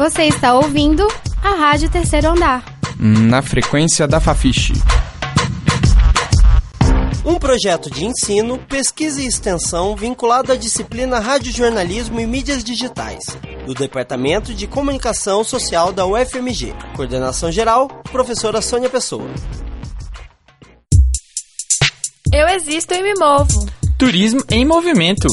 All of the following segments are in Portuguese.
Você está ouvindo a Rádio Terceiro Andar. Na frequência da Fafiche. Um projeto de ensino, pesquisa e extensão vinculado à disciplina Radiojornalismo e Mídias Digitais, do Departamento de Comunicação Social da UFMG. Coordenação geral, professora Sônia Pessoa. Eu existo e me movo. Turismo em movimento.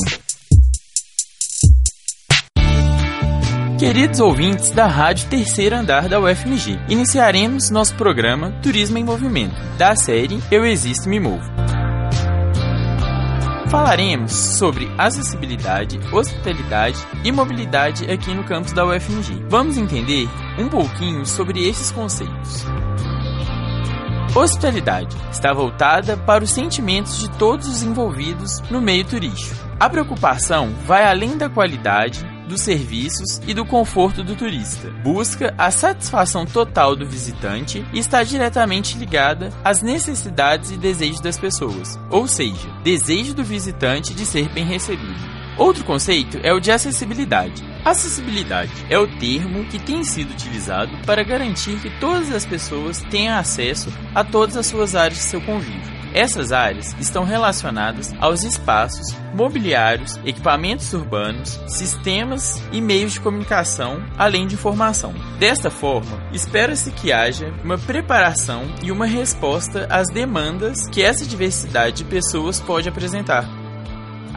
Queridos ouvintes da Rádio Terceiro Andar da UFMG, iniciaremos nosso programa Turismo em Movimento, da série Eu Existo e Me Movo. Falaremos sobre acessibilidade, hospitalidade e mobilidade aqui no campus da UFMG. Vamos entender um pouquinho sobre esses conceitos. Hospitalidade está voltada para os sentimentos de todos os envolvidos no meio turístico. A preocupação vai além da qualidade, dos serviços e do conforto do turista. Busca a satisfação total do visitante e está diretamente ligada às necessidades e desejos das pessoas, ou seja, desejo do visitante de ser bem recebido. Outro conceito é o de acessibilidade. Acessibilidade é o termo que tem sido utilizado para garantir que todas as pessoas tenham acesso a todas as suas áreas de seu convívio. Essas áreas estão relacionadas aos espaços, mobiliários, equipamentos urbanos, sistemas e meios de comunicação, além de informação. Desta forma, espera-se que haja uma preparação e uma resposta às demandas que essa diversidade de pessoas pode apresentar.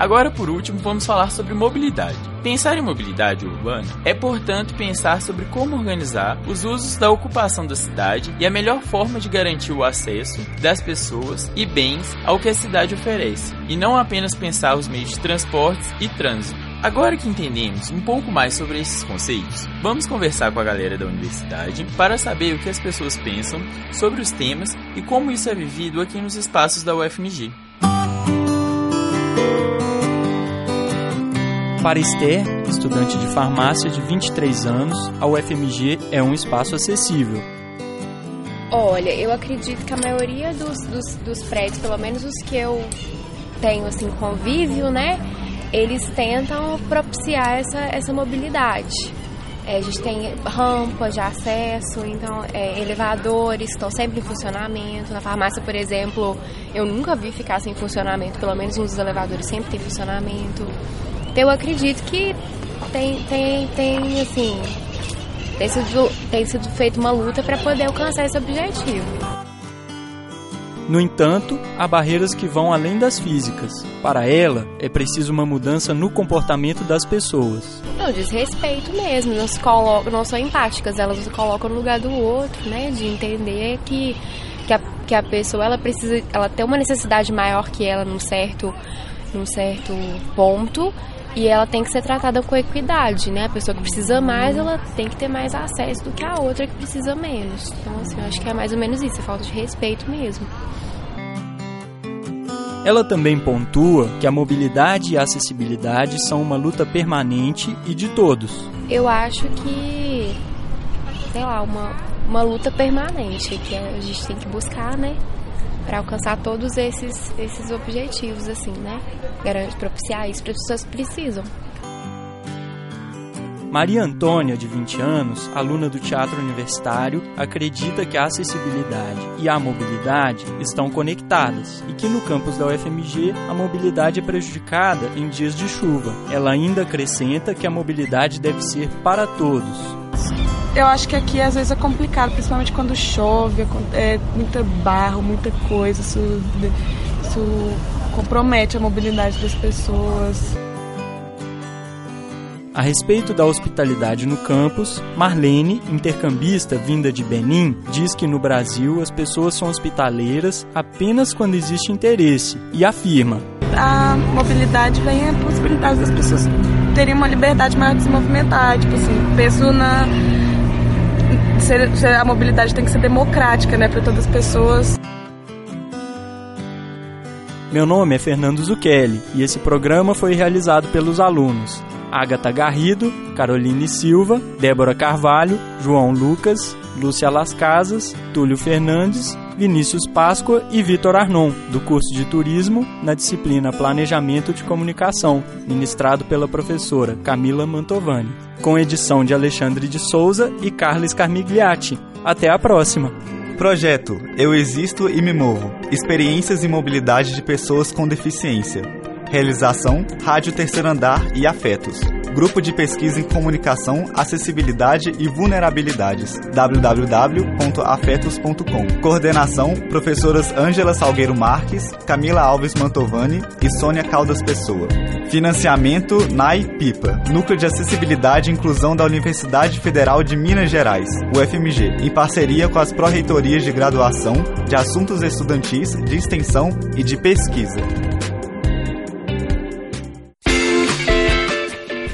Agora, por último, vamos falar sobre mobilidade. Pensar em mobilidade urbana é, portanto, pensar sobre como organizar os usos da ocupação da cidade e a melhor forma de garantir o acesso das pessoas e bens ao que a cidade oferece, e não apenas pensar os meios de transportes e trânsito. Agora que entendemos um pouco mais sobre esses conceitos, vamos conversar com a galera da universidade para saber o que as pessoas pensam sobre os temas e como isso é vivido aqui nos espaços da UFMG. Para Esther, estudante de farmácia de 23 anos, a UFMG é um espaço acessível. Olha, eu acredito que a maioria dos, dos, dos prédios, pelo menos os que eu tenho assim convívio, né, eles tentam propiciar essa, essa mobilidade. É, a gente tem rampas de acesso, então é, elevadores estão sempre em funcionamento. Na farmácia, por exemplo, eu nunca vi ficar sem funcionamento, pelo menos um dos elevadores sempre tem funcionamento. Então eu acredito que tem, tem, tem assim, tem sido, tem sido feita uma luta para poder alcançar esse objetivo. No entanto, há barreiras que vão além das físicas. Para ela, é preciso uma mudança no comportamento das pessoas. Não, desrespeito mesmo, não, se colocam, não são empáticas, elas se colocam no lugar do outro, né? De entender que, que, a, que a pessoa ela precisa, ela tem uma necessidade maior que ela num certo, num certo ponto e ela tem que ser tratada com equidade, né? A pessoa que precisa mais, ela tem que ter mais acesso do que a outra que precisa menos. Então, assim, eu acho que é mais ou menos isso, é falta de respeito mesmo. Ela também pontua que a mobilidade e a acessibilidade são uma luta permanente e de todos. Eu acho que, sei lá, uma, uma luta permanente que a gente tem que buscar, né? Para alcançar todos esses, esses objetivos, assim, né? Garante propiciar isso para as pessoas que precisam. Maria Antônia, de 20 anos, aluna do Teatro Universitário, acredita que a acessibilidade e a mobilidade estão conectadas e que no campus da UFMG a mobilidade é prejudicada em dias de chuva. Ela ainda acrescenta que a mobilidade deve ser para todos. Eu acho que aqui às vezes é complicado, principalmente quando chove, é muita barro, muita coisa, isso, isso compromete a mobilidade das pessoas. A respeito da hospitalidade no campus, Marlene, intercambista vinda de Benin, diz que no Brasil as pessoas são hospitaleiras apenas quando existe interesse e afirma: A mobilidade vem a possibilidade das pessoas terem uma liberdade maior de se movimentar. Tipo assim, penso na. A mobilidade tem que ser democrática, né, para todas as pessoas. Meu nome é Fernando Zucchelli e esse programa foi realizado pelos alunos Agatha Garrido, Caroline Silva, Débora Carvalho, João Lucas, Lúcia Las Casas, Túlio Fernandes, Vinícius Páscoa e Vitor Arnon, do curso de Turismo na disciplina Planejamento de Comunicação, ministrado pela professora Camila Mantovani, com edição de Alexandre de Souza e Carlos Carmigliati. Até a próxima! Projeto Eu Existo e Me Movo Experiências e Mobilidade de Pessoas com Deficiência. Realização Rádio Terceiro Andar e Afetos. Grupo de Pesquisa em Comunicação, Acessibilidade e Vulnerabilidades. www.afetos.com. Coordenação: Professoras Ângela Salgueiro Marques, Camila Alves Mantovani e Sônia Caldas Pessoa. Financiamento NAI PIPA, Núcleo de Acessibilidade e Inclusão da Universidade Federal de Minas Gerais, UFMG, em parceria com as pró-reitorias de graduação, de assuntos estudantis, de extensão e de pesquisa.